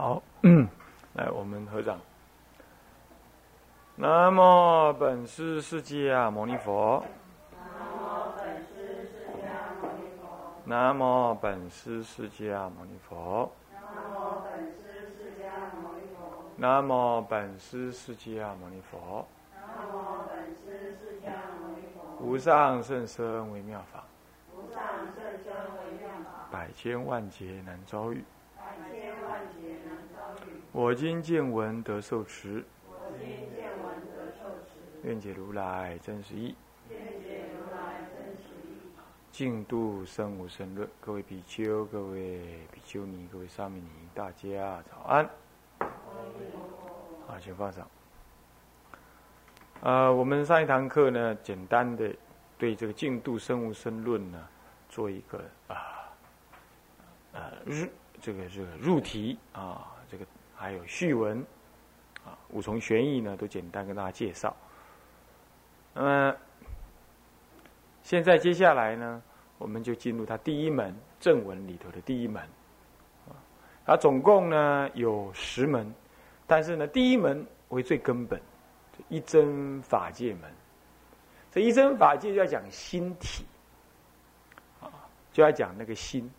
好，嗯，来，我们合掌。南无本师释迦牟尼佛。南无本师释迦牟尼佛。南无本师释迦牟尼佛。无上甚深微妙法。百千万劫难遭遇。我今见闻得受持。我今见闻得受持愿解如来真实义。净度生无生论，各位比丘、各位比丘尼、各位沙弥尼，大家早安。好，请放上。呃，我们上一堂课呢，简单的对这个净度生无生论呢，做一个啊，呃入这个这个入题啊，这个还有序文啊，五重玄义呢，都简单跟大家介绍。那么现在接下来呢？我们就进入它第一门正文里头的第一门，啊，它总共呢有十门，但是呢第一门为最根本，一真法界门。这一真法界就要讲心体，啊，就要讲那个心。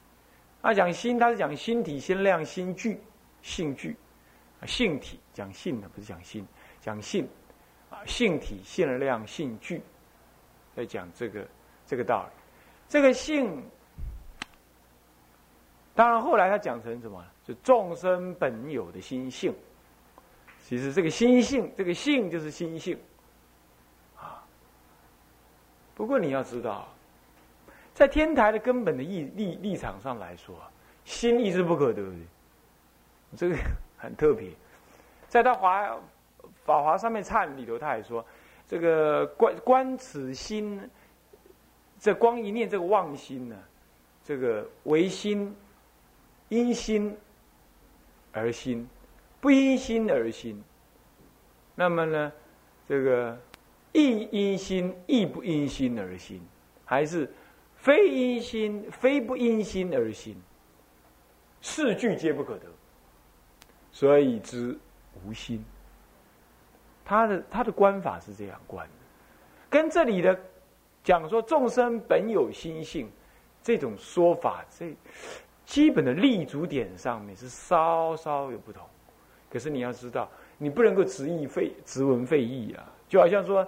那讲心，它是讲心体、心量、心具、性具，性体讲性的，不是讲心，讲性，啊，性体、性量、性具，在讲这个这个道理。这个性，当然后来他讲成什么？是众生本有的心性。其实这个心性，这个性就是心性，啊。不过你要知道，在天台的根本的立立立场上来说，心意是不可得的。这个很特别，在他华法华上面忏里头，他还说，这个观观此心。这光一念这个妄心呢，这个唯心，因心而心，不因心而心。那么呢，这个亦因心亦不因心而心，还是非因心非不因心而心？四句皆不可得，所以知无心。他的他的观法是这样观的，跟这里的。讲说众生本有心性，这种说法，这基本的立足点上面是稍稍有不同。可是你要知道，你不能够直译废直文废义啊！就好像说，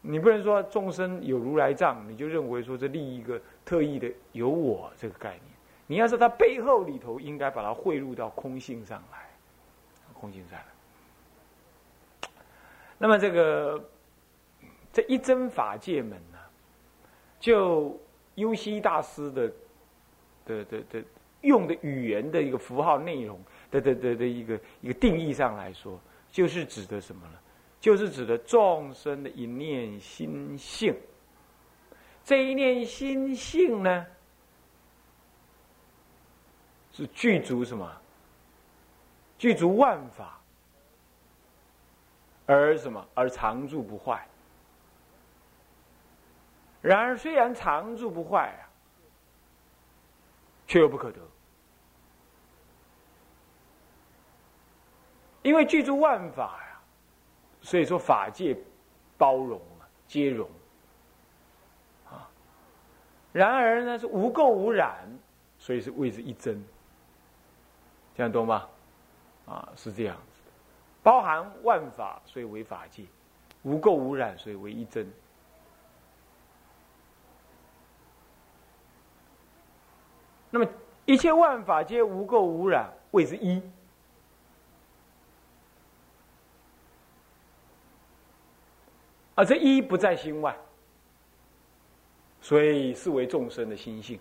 你不能说众生有如来藏，你就认为说这立一个特意的有我这个概念。你要是它背后里头，应该把它汇入到空性上来，空性上来。那么这个这一真法界门呢？就优西大师的的的的用的语言的一个符号内容的的的的一个一个定义上来说，就是指的什么呢？就是指的众生的一念心性。这一念心性呢，是具足什么？具足万法，而什么？而常住不坏。然而，虽然常住不坏啊，却又不可得，因为具足万法呀，所以说法界包容啊，皆容啊。然而呢，是无垢无染，所以是谓之一真，这样懂吗？啊，是这样子的，包含万法，所以为法界；无垢无染，所以为一真。那么一切万法皆无垢无染，谓之一。而这一不在心外，所以视为众生的心性。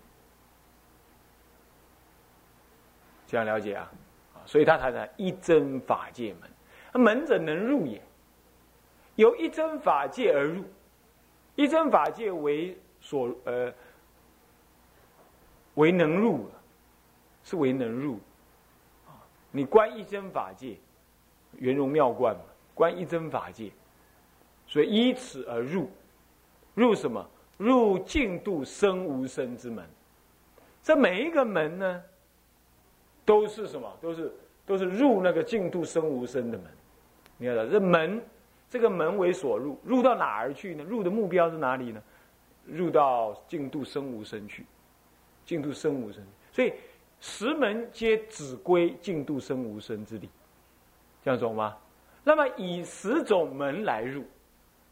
这样了解啊？所以他谈的一真法界门，门者能入也。由一真法界而入，一真法界为所呃。为能入，是为能入，你观一真法界，圆融妙观嘛，观一真法界，所以依此而入，入什么？入净度生无生之门。这每一个门呢，都是什么？都是都是入那个净土生无生的门。你看到这门，这个门为所入，入到哪儿去呢？入的目标是哪里呢？入到净土生无生去，净土生无生。所以十门皆只归净土生无生之理，这样懂吗？那么以十种门来入，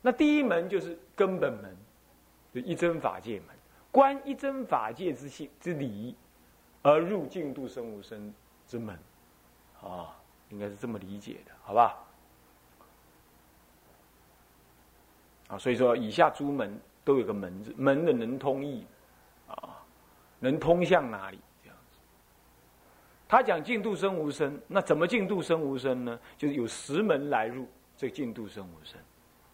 那第一门就是根本门，就一真法界门，观一真法界之性之理，而入净度生无生之门，啊，应该是这么理解的，好吧？啊，所以说以下诸门都有个门字，门的能通义，啊，能通向哪里？这样子。他讲净度生无生，那怎么净度生无生呢？就是有十门来入这净度生无生，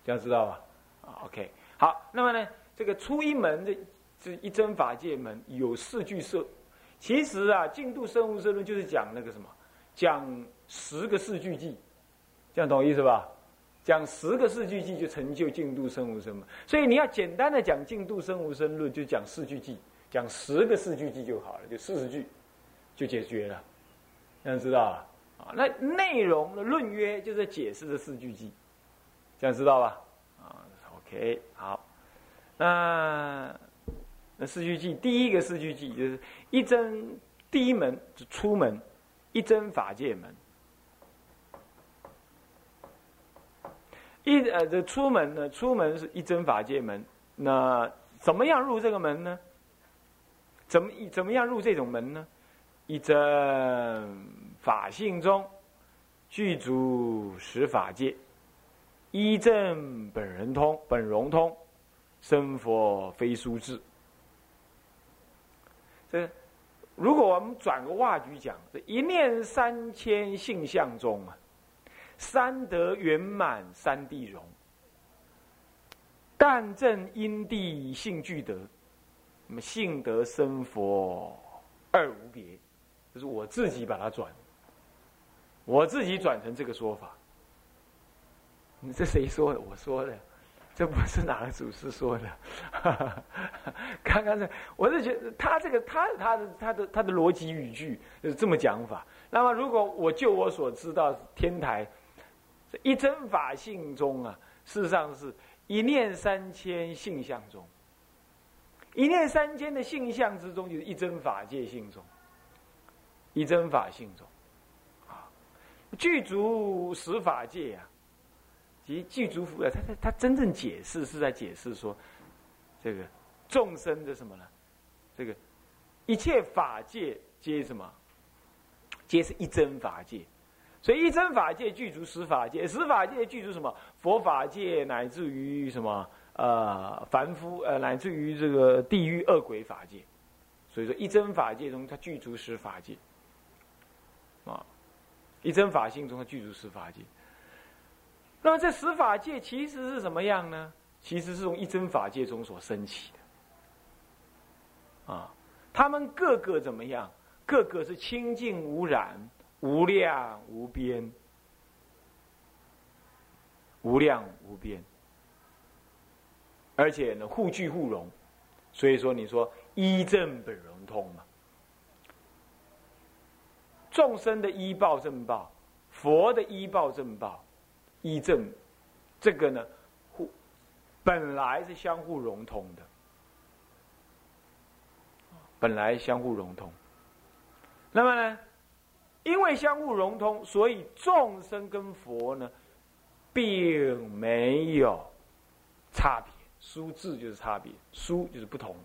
这样知道吧？啊，OK，好，那么呢，这个初一门的这一真法界门有四句色，其实啊，净度生无生论就是讲那个什么，讲十个四句偈，这样懂意思吧？讲十个四句偈就成就净度生无生嘛，所以你要简单的讲净度生无生论，就讲四句偈，讲十个四句偈就好了，就四十句就解决了，这样知道吧？啊，那内容的论约就是解释这四句偈，这样知道吧？啊，OK，好，那那四句偈，第一个四句偈就是一真第一门就出门，一真法界门。一呃，这出门呢？出门是一真法界门。那怎么样入这个门呢？怎么怎么样入这种门呢？一真法性中具足十法界，一正本人通，本容通，生佛非殊智。这如果我们转个话局讲，这一念三千性相中啊。三德圆满，三地容。但正因地性具德，那么性德生佛二无别，就是我自己把它转，我自己转成这个说法。你这谁说的？我说的，这不是哪个祖师说的。刚刚这，我是觉得他这个，他他的他的他的逻辑语句是这么讲法。那么，如果我就我所知道，天台。一真法性中啊，事实上是一念三千性相中，一念三千的性相之中，就是一真法界性中，一真法性中，啊，具足十法界啊，即具足福啊，他他他真正解释是在解释说，这个众生的什么呢？这个一切法界皆什么？皆是一真法界。所以一真法界具足十法界，十法界具足什么？佛法界乃至于什么？呃，凡夫呃，乃至于这个地狱恶鬼法界。所以说，一真法界中它具足十法界，啊，一真法性中它具足十法界。那么这十法界其实是什么样呢？其实是从一真法界中所升起的，啊，他们个个怎么样？个个是清净无染。无量无边，无量无边，而且呢，互具互融，所以说你说一正本融通嘛，众生的依报正报，佛的依报正报，依正，这个呢，互本来是相互融通的，本来相互融通，那么呢？因为相互融通，所以众生跟佛呢，并没有差别。殊字就是差别，殊就是不同。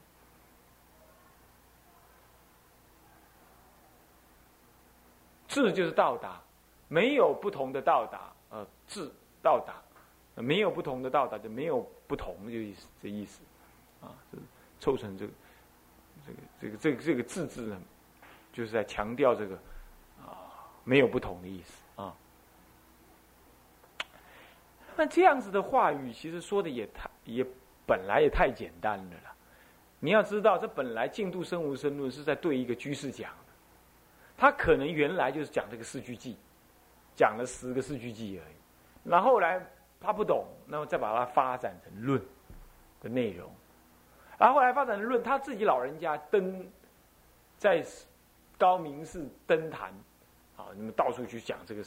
智就是到达，没有不同的到达。呃，智到达，没有不同的到达，就没有不同，就意思这意思。啊，凑成这个，这个，这个，这个，这个字字呢，就是在强调这个啊。没有不同的意思啊。那这样子的话语，其实说的也太也本来也太简单了啦。你要知道，这本来净度生无生论是在对一个居士讲的，他可能原来就是讲这个四句偈，讲了十个四句偈而已。那后来他不懂，那么再把它发展成论的内容，然后后来发展成论，他自己老人家登在高明寺登坛。啊，你们到处去讲这个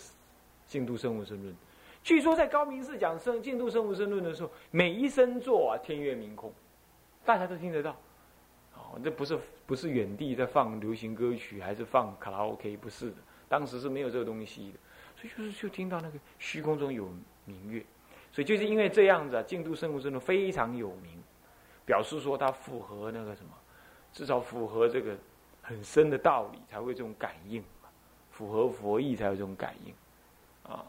净土生物生论。据说在高明寺讲生净土生物生论的时候，每一声作啊，天月明空，大家都听得到。哦，这不是不是远地在放流行歌曲，还是放卡拉 OK？不是的，当时是没有这个东西的，所以就是就听到那个虚空中有明月，所以就是因为这样子啊，净土生无生论非常有名，表示说它符合那个什么，至少符合这个很深的道理，才会这种感应符合佛意才有这种感应，啊，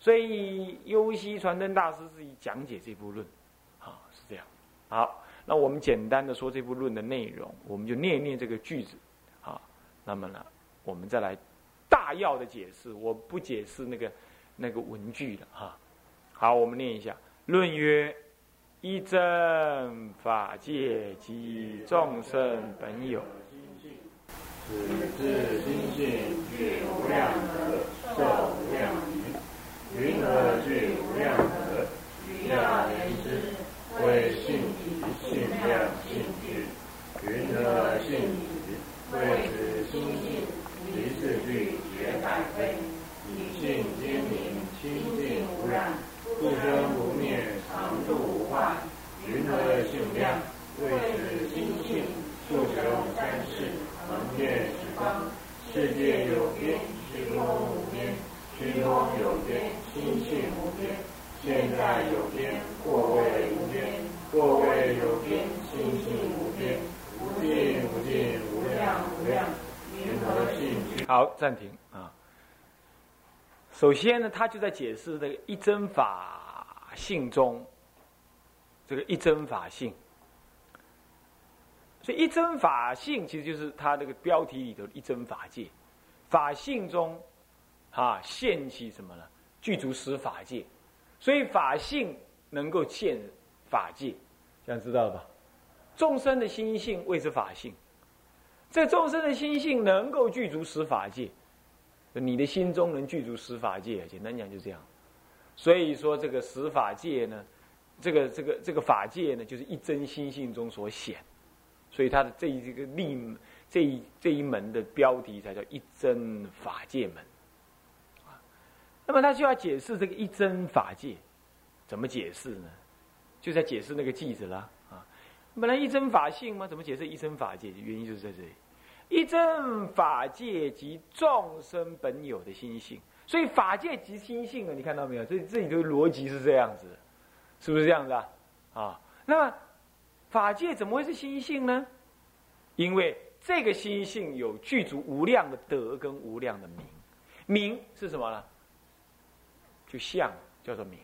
所以优西传灯大师自己讲解这部论，啊，是这样，好。那我们简单的说这部论的内容，我们就念一念这个句子，啊，那么呢，我们再来大要的解释，我不解释那个那个文句的哈。好，我们念一下：论曰，一真法界及众生本有，此自心性具无量德，受无量名，云何具无量德之，为性。性量性质，云何性质？谓之心性，其四句皆百非。以性皆明，清净无染，不生不灭，常住无坏。云何性量？谓之心性，数穷三世，恒遍十方。世界有边，虚空无边；虚空有边，心性无边。在有边，或未无边。过位有边，心性无边，无尽无尽，无量无量，云何性好，暂停啊。首先呢，他就在解释这个一真法性中，这个一真法性。所以一真法性其实就是他这个标题里头一真法界，法性中啊现起什么呢？具足十法界，所以法性能够现法界。这样知道了吧？众生的心性谓之法性，这众生的心性能够具足十法界，你的心中能具足十法界，简单讲就这样。所以说这个十法界呢，这个这个这个法界呢，就是一真心性中所显，所以它的这一这个立这一这一门的标题才叫一真法界门。那么他就要解释这个一真法界，怎么解释呢？就在解释那个句子了啊！本来一真法性吗？怎么解释一真法界？原因就是在这里，一真法界即众生本有的心性，所以法界即心性啊！你看到没有？这这里的逻辑是这样子，是不是这样子啊？啊，那么法界怎么会是心性呢？因为这个心性有具足无量的德跟无量的名，名是什么呢？就相叫做名。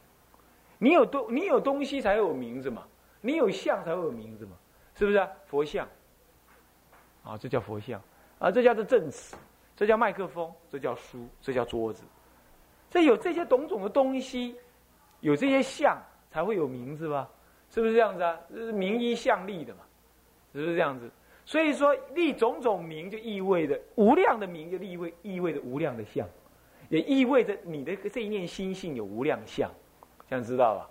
你有东，你有东西才会有名字嘛？你有相才会有名字嘛？是不是啊？佛像，啊，这叫佛像，啊，这叫做正词，这叫麦克风，这叫书，这叫桌子，这有这些种种的东西，有这些相才会有名字吧？是不是这样子啊？这是名一相立的嘛？是不是这样子？所以说立种种名就意味着无量的名，就意味意味着无量的相，也意味着你的这一念心性有无量相。这样知道吧？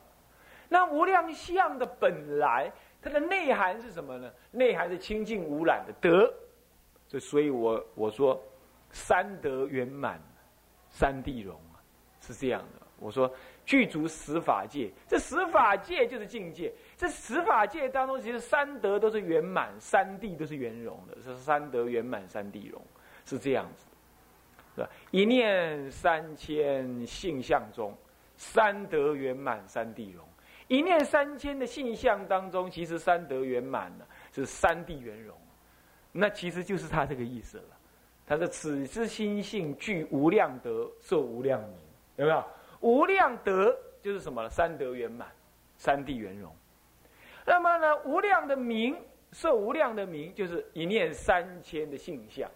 那无量相的本来，它的内涵是什么呢？内涵是清净无染的德。这所以我我说三德圆满，三地容啊，是这样的。我说具足十法界，这十法界就是境界。这十法界当中，其实三德都是圆满，三地都是圆融的，是三德圆满，三地容，是这样子，一念三千性相中。三德圆满，三地融。一念三千的性相当中，其实三德圆满了，是三地圆融。那其实就是他这个意思了。他说：“此之心性具无量德，受无量名，有没有？无量德就是什么？三德圆满，三地圆融。那么呢，无量的名，受无量的名，就是一念三千的性相。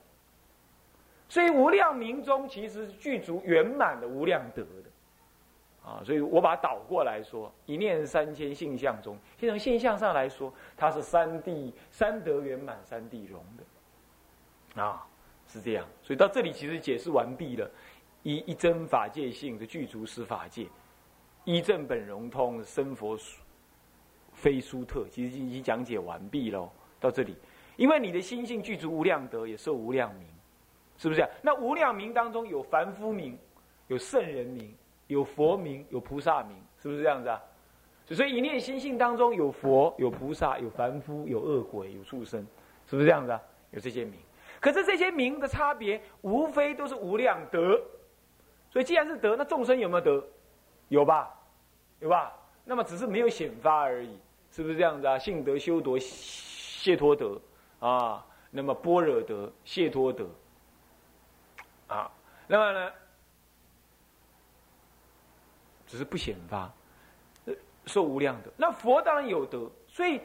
所以无量名中，其实是具足圆满的无量德的。”啊，所以我把它倒过来说，一念三千性相中，先从现象上来说，它是三地三德圆满、三地融的，啊，是这样。所以到这里其实解释完毕了，一一真法界性的具足是法界，一正本融通生佛非殊特，其实已经讲解完毕喽。到这里，因为你的心性具足无量德，也受无量名，是不是？那无量名当中有凡夫名，有圣人名，有佛名，有菩萨名，是不是这样子啊？所以一念心性当中有佛、有菩萨、有凡夫、有恶鬼、有畜生，是不是这样子啊？有这些名，可是这些名的差别，无非都是无量德。所以既然是德，那众生有没有德？有吧？有吧？那么只是没有显发而已，是不是这样子啊？性德、修德、谢托德啊，那么般若德、谢托德，那么呢，只是不显发。受无量德，那佛当然有德，所以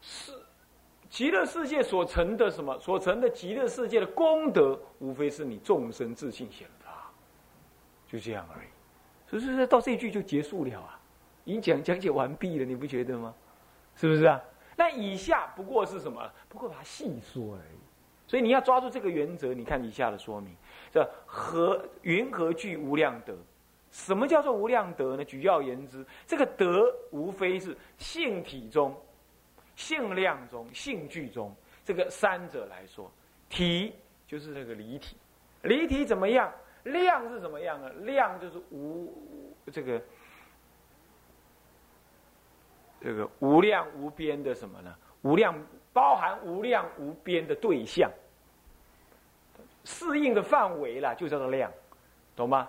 是极乐世界所成的什么？所成的极乐世界的功德，无非是你众生自信显发，就这样而已。所以说到这一句就结束了啊，已经讲讲解完毕了，你不觉得吗？是不是啊？那以下不过是什么？不过把它细说而已。所以你要抓住这个原则，你看以下的说明：这何云何具无量德？什么叫做无量德呢？举要言之，这个德无非是性体中、性量中、性具中这个三者来说。体就是这个离体，离体怎么样？量是怎么样呢？量就是无这个这个无量无边的什么呢？无量包含无量无边的对象，适应的范围啦，就叫做量，懂吗？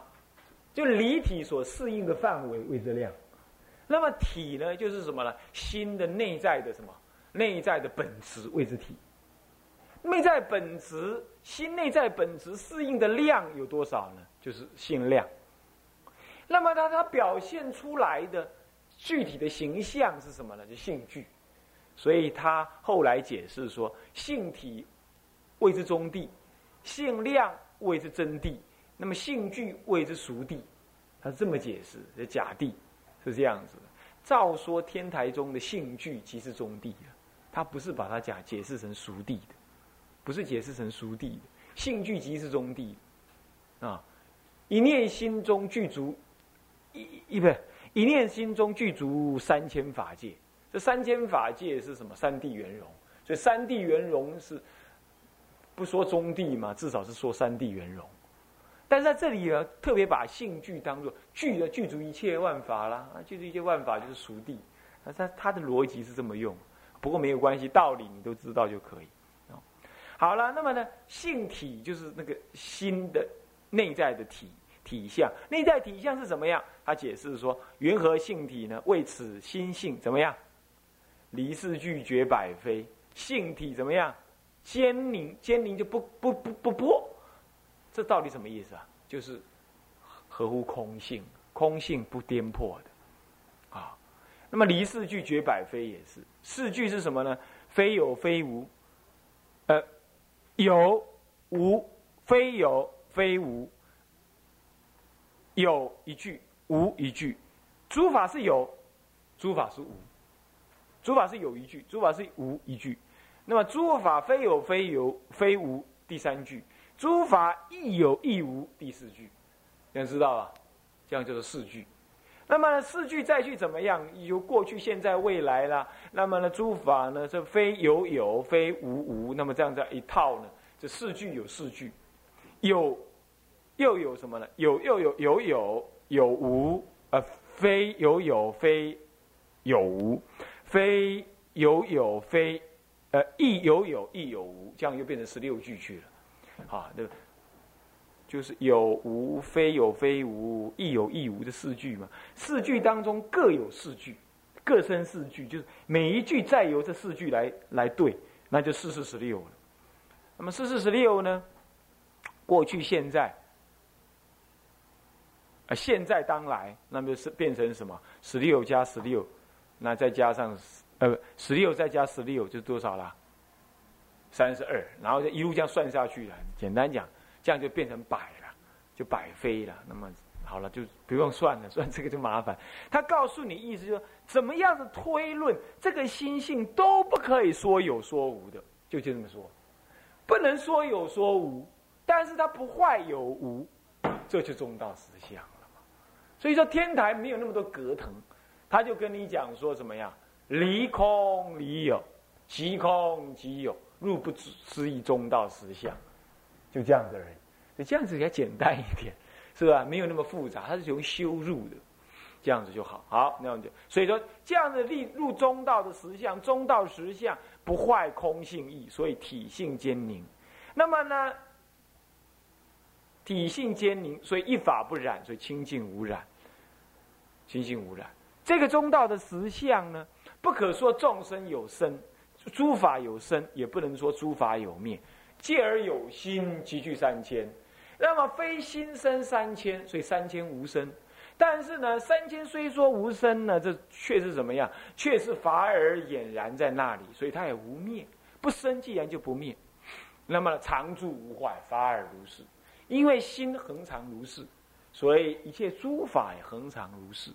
就离体所适应的范围谓之量，那么体呢，就是什么呢？心的内在的什么？内在的本质谓之体。内在本质，心内在本质适应的量有多少呢？就是心量。那么它它表现出来的具体的形象是什么呢？就性具。所以他后来解释说，性体谓之中地，性量谓之真谛。那么性具谓之熟地，他是这么解释，是假地，是这样子的。照说天台中的性具即是中地啊，他不是把它假解释成熟地的，不是解释成熟地的。性具即是中地，啊，一念心中具足一一不是一念心中具足三千法界，这三千法界是什么？三地圆融，所以三地圆融是不说中地嘛，至少是说三地圆融。但是在这里呢，特别把性具当做具的具足一切万法啦，啊，具足一切万法就是熟地，啊，他他的逻辑是这么用，不过没有关系，道理你都知道就可以。好了，那么呢，性体就是那个心的内在的体体相，内在体相是怎么样？他解释说，云何性体呢？为此心性怎么样？离世俱绝百非，性体怎么样？坚凝坚凝就不不不不破。这到底什么意思啊？就是合乎空性，空性不颠破的啊。那么离四句绝百非也是，四句是什么呢？非有非无，呃，有无非有非无，有一句无一句，诸法是有，诸法是无，诸法是有一句，诸法是无一句。那么诸法非有非有非无，第三句。诸法亦有亦无，第四句，你知道吧？这样就是四句。那么四句再去怎么样？有过去、现在、未来啦。那么呢，诸法呢，这非有有，非无无。那么这样子一套呢，这四句有四句，有又有什么呢？有又有有有有无，呃，非有有，非有无，非有有，非呃亦有有，亦有无。这样又变成十六句去了。啊，那就是有无非有非无，亦有亦无的四句嘛。四句当中各有四句，各生四句，就是每一句再由这四句来来对，那就四四十六了。那么四四十六呢？过去、现在，啊，现在当来，那么是变成什么？十六加十六，那再加上呃，十六再加十六，就多少了？三十二，然后就一路这样算下去了。简单讲，这样就变成百了，就百飞了。那么好了，就不用算了，算这个就麻烦。他告诉你意思，就是怎么样的推论，这个心性都不可以说有说无的，就就这么说，不能说有说无，但是它不坏有无，这就中道实相了嘛。所以说天台没有那么多隔腾，他就跟你讲说怎么样，离空离有，即空即有。入不思议中道实相，就这样子而已。这样子比较简单一点，是吧？没有那么复杂，它是从修入的，这样子就好。好，那样就所以说这样的立入中道的实相，中道实相不坏空性义，所以体性坚宁。那么呢，体性坚宁，所以一法不染，所以清净无染，清净无染。这个中道的实相呢，不可说众生有生，诸法有生，也不能说诸法有灭。借而有心，集聚三千。那么非心生三千，所以三千无生。但是呢，三千虽说无生呢，这却是怎么样？却是法而俨然在那里，所以它也无灭。不生既然就不灭，那么常住无坏，法而如是。因为心恒常如是，所以一切诸法也恒常如是。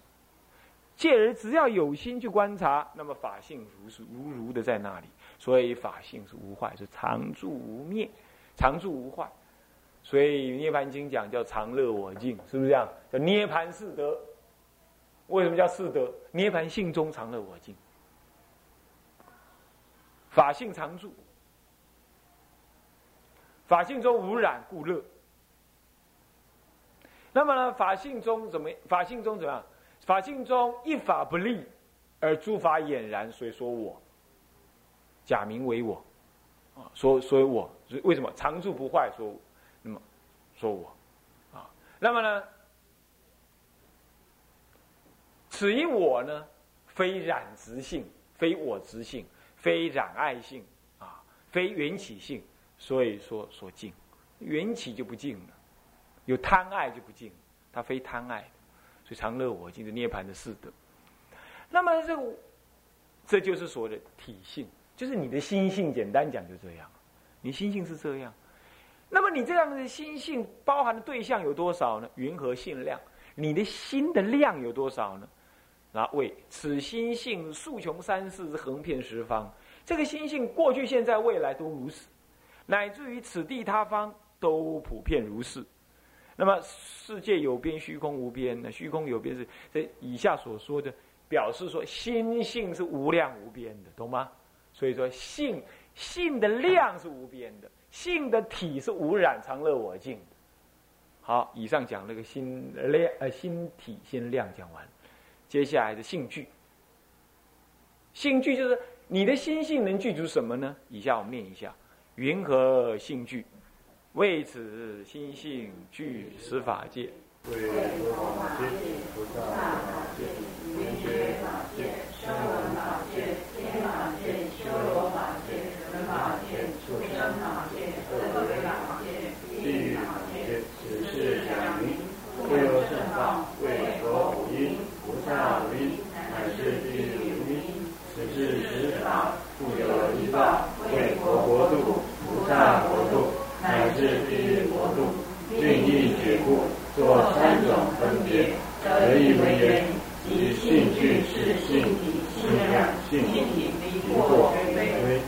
借而只要有心去观察，那么法性如是如如的在那里，所以法性是无坏，是常住无灭，常住无坏。所以《涅盘经》讲叫常乐我净，是不是这样？叫涅盘四德。为什么叫四德？涅盘性中常乐我净，法性常住，法性中无染故乐。那么呢？法性中怎么？法性中怎么样？法性中一法不立，而诸法俨然，所以说我假名为我啊，说所以我为什么常住不坏？说。那么，说我，啊，那么呢？此一我呢，非染执性，非我执性，非染爱性，啊，非缘起性，所以说所净，缘起就不净了，有贪爱就不净，它非贪爱，所以常乐我净是涅盘的四德。那么这个，这就是所谓的体性，就是你的心性，简单讲就这样，你心性是这样。那么你这样的心性包含的对象有多少呢？云和性量，你的心的量有多少呢？那为此心性数穷三世，横遍十方。这个心性过去、现在、未来都如此，乃至于此地他方都普遍如是。那么世界有边，虚空无边。那虚空有边是这以下所说的，表示说心性是无量无边的，懂吗？所以说性性的量是无边的。性的体是无染常乐我净。好，以上讲那个心量呃心体心量讲完，接下来的性具。性具就是你的心性能具足什么呢？以下我们念一下：云何性具？为此心性具十法界、天法界、修罗法界、人法界、畜生法界。为佛五音，菩萨五音，乃是地狱五音。此是十法，复有一报，为佛国度，菩萨国度，乃至地狱国度。愿意解故，作三种分别，得以为言：以性具是性体，性量性体，离我绝非；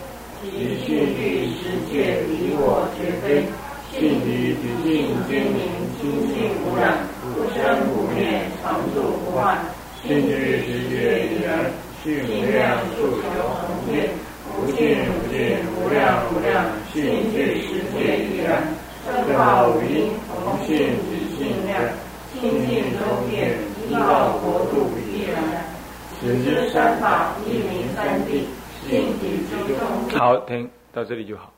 以性具世界，离我绝非。性体体性坚明，清净无染。不生不灭，常住不坏。性具世界已然，性量数有恒变。无尽无尽，无量无量。性具世界已然，正法无因，同性体性量。性尽周遍，依报国度必然。此之三法，一名三谛。性体之中。好，听到这里就好。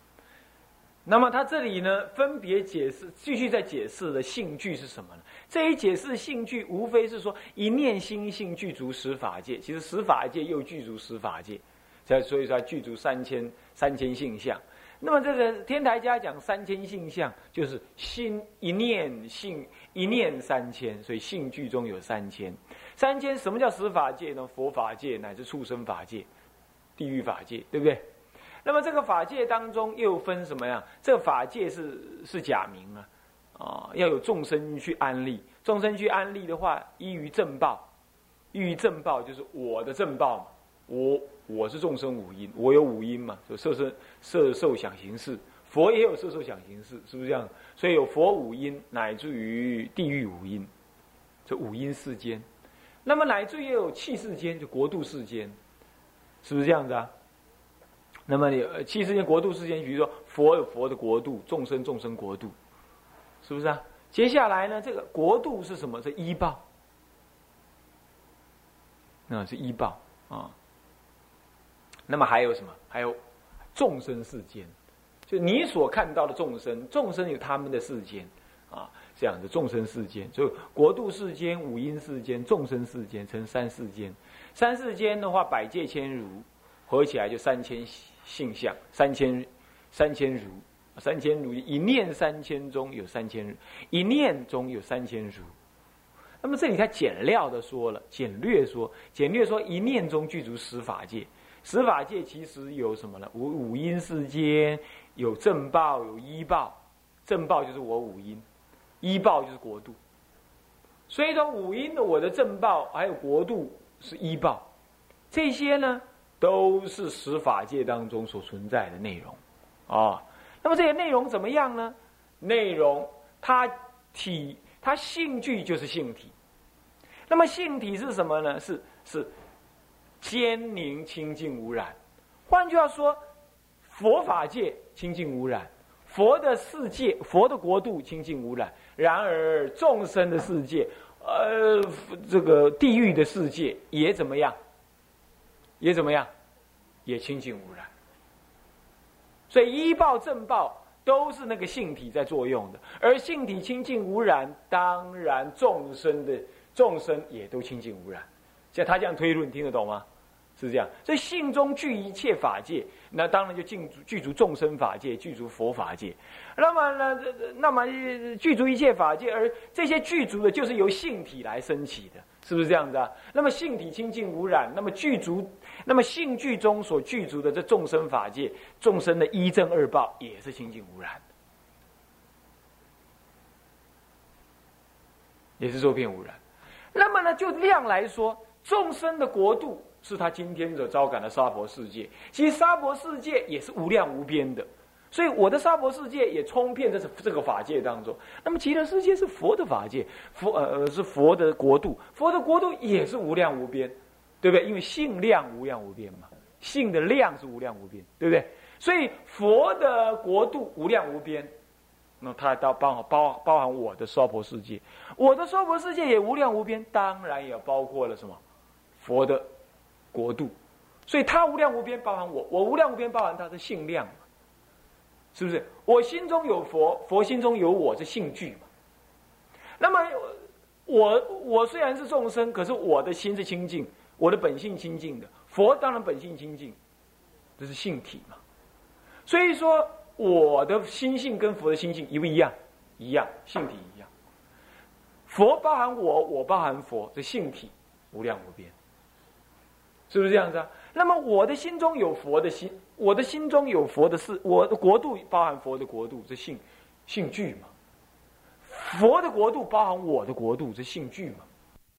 那么他这里呢，分别解释，继续在解释的性具是什么呢？这一解释性具，无非是说一念心性具足十法界，其实十法界又具足十法界，所以所以说具足三千三千性相。那么这个天台家讲三千性相，就是心一念性一念三千，所以性具中有三千。三千什么叫十法界呢？佛法界乃至畜生法界、地狱法界，对不对？那么这个法界当中又分什么呀？这法界是是假名啊，啊，要有众生去安立，众生去安立的话，依于正报，依于正报就是我的正报嘛，我我是众生五音，我有五音嘛，就色身色受想行识，佛也有色受想行识，是不是这样？所以有佛五音，乃至于地狱五音，这五音世间，那么乃至于有气世间，就国度世间，是不是这样子啊？那么你七世间、国度世间，比如说佛有佛的国度，众生众生国度，是不是啊？接下来呢，这个国度是什么？是医报，那是医报啊。那么还有什么？还有众生世间，就你所看到的众生，众生有他们的世间啊，这样的众生世间，就国度世间、五阴世间、众生世间，成三世间。三世间的话，百界千如，合起来就三千性相，三千三千如，三千如一念三千中有三千，一念中有三千如。那么这里他简料的说了，简略说，简略说一念中具足十法界。十法界其实有什么呢？五五阴世间有正报，有医报。正报就是我五阴，医报就是国度。所以说五阴的我的正报还有国度是医报，这些呢都是十法界当中所存在的内容啊。那么这些内容怎么样呢？内容它体它性具就是性体。那么性体是什么呢？是是。坚宁清净无染，换句话说，佛法界清净无染，佛的世界、佛的国度清净无染。然而众生的世界，呃，这个地狱的世界也怎么样？也怎么样？也清净无染。所以医报正报都是那个性体在作用的，而性体清净无染，当然众生的众生也都清净无染。像他这样推论，听得懂吗？是这样，所以性中具一切法界，那当然就具足具足众生法界，具足佛法界。那么呢，那么具足一切法界，而这些具足的，就是由性体来升起的，是不是这样子啊？那么性体清净无染，那么具足，那么性具中所具足的这众生法界，众生的一正二报也是清净无染，也是周遍无染。那么呢，就量来说，众生的国度。是他今天所招感的娑婆世界，其实娑婆世界也是无量无边的，所以我的娑婆世界也充遍在这这个法界当中。那么极乐世界是佛的法界，佛呃呃是佛的国度，佛的国度也是无量无边，对不对？因为性量无量无边嘛，性的量是无量无边，对不对？所以佛的国度无量无边，那它到包包包含我的娑婆世界，我的娑婆世界也无量无边，当然也包括了什么佛的。国度，所以他无量无边，包含我；我无量无边，包含他的性量，是不是？我心中有佛，佛心中有我，这性具嘛。那么我我虽然是众生，可是我的心是清净，我的本性清净的。佛当然本性清净，这是性体嘛。所以说，我的心性跟佛的心性一不一样？一样，性体一样。佛包含我，我包含佛，这性体无量无边。是不是这样子啊？那么我的心中有佛的心，我的心中有佛的事，我的国度包含佛的国度，这性性具嘛？佛的国度包含我的国度，这性具嘛？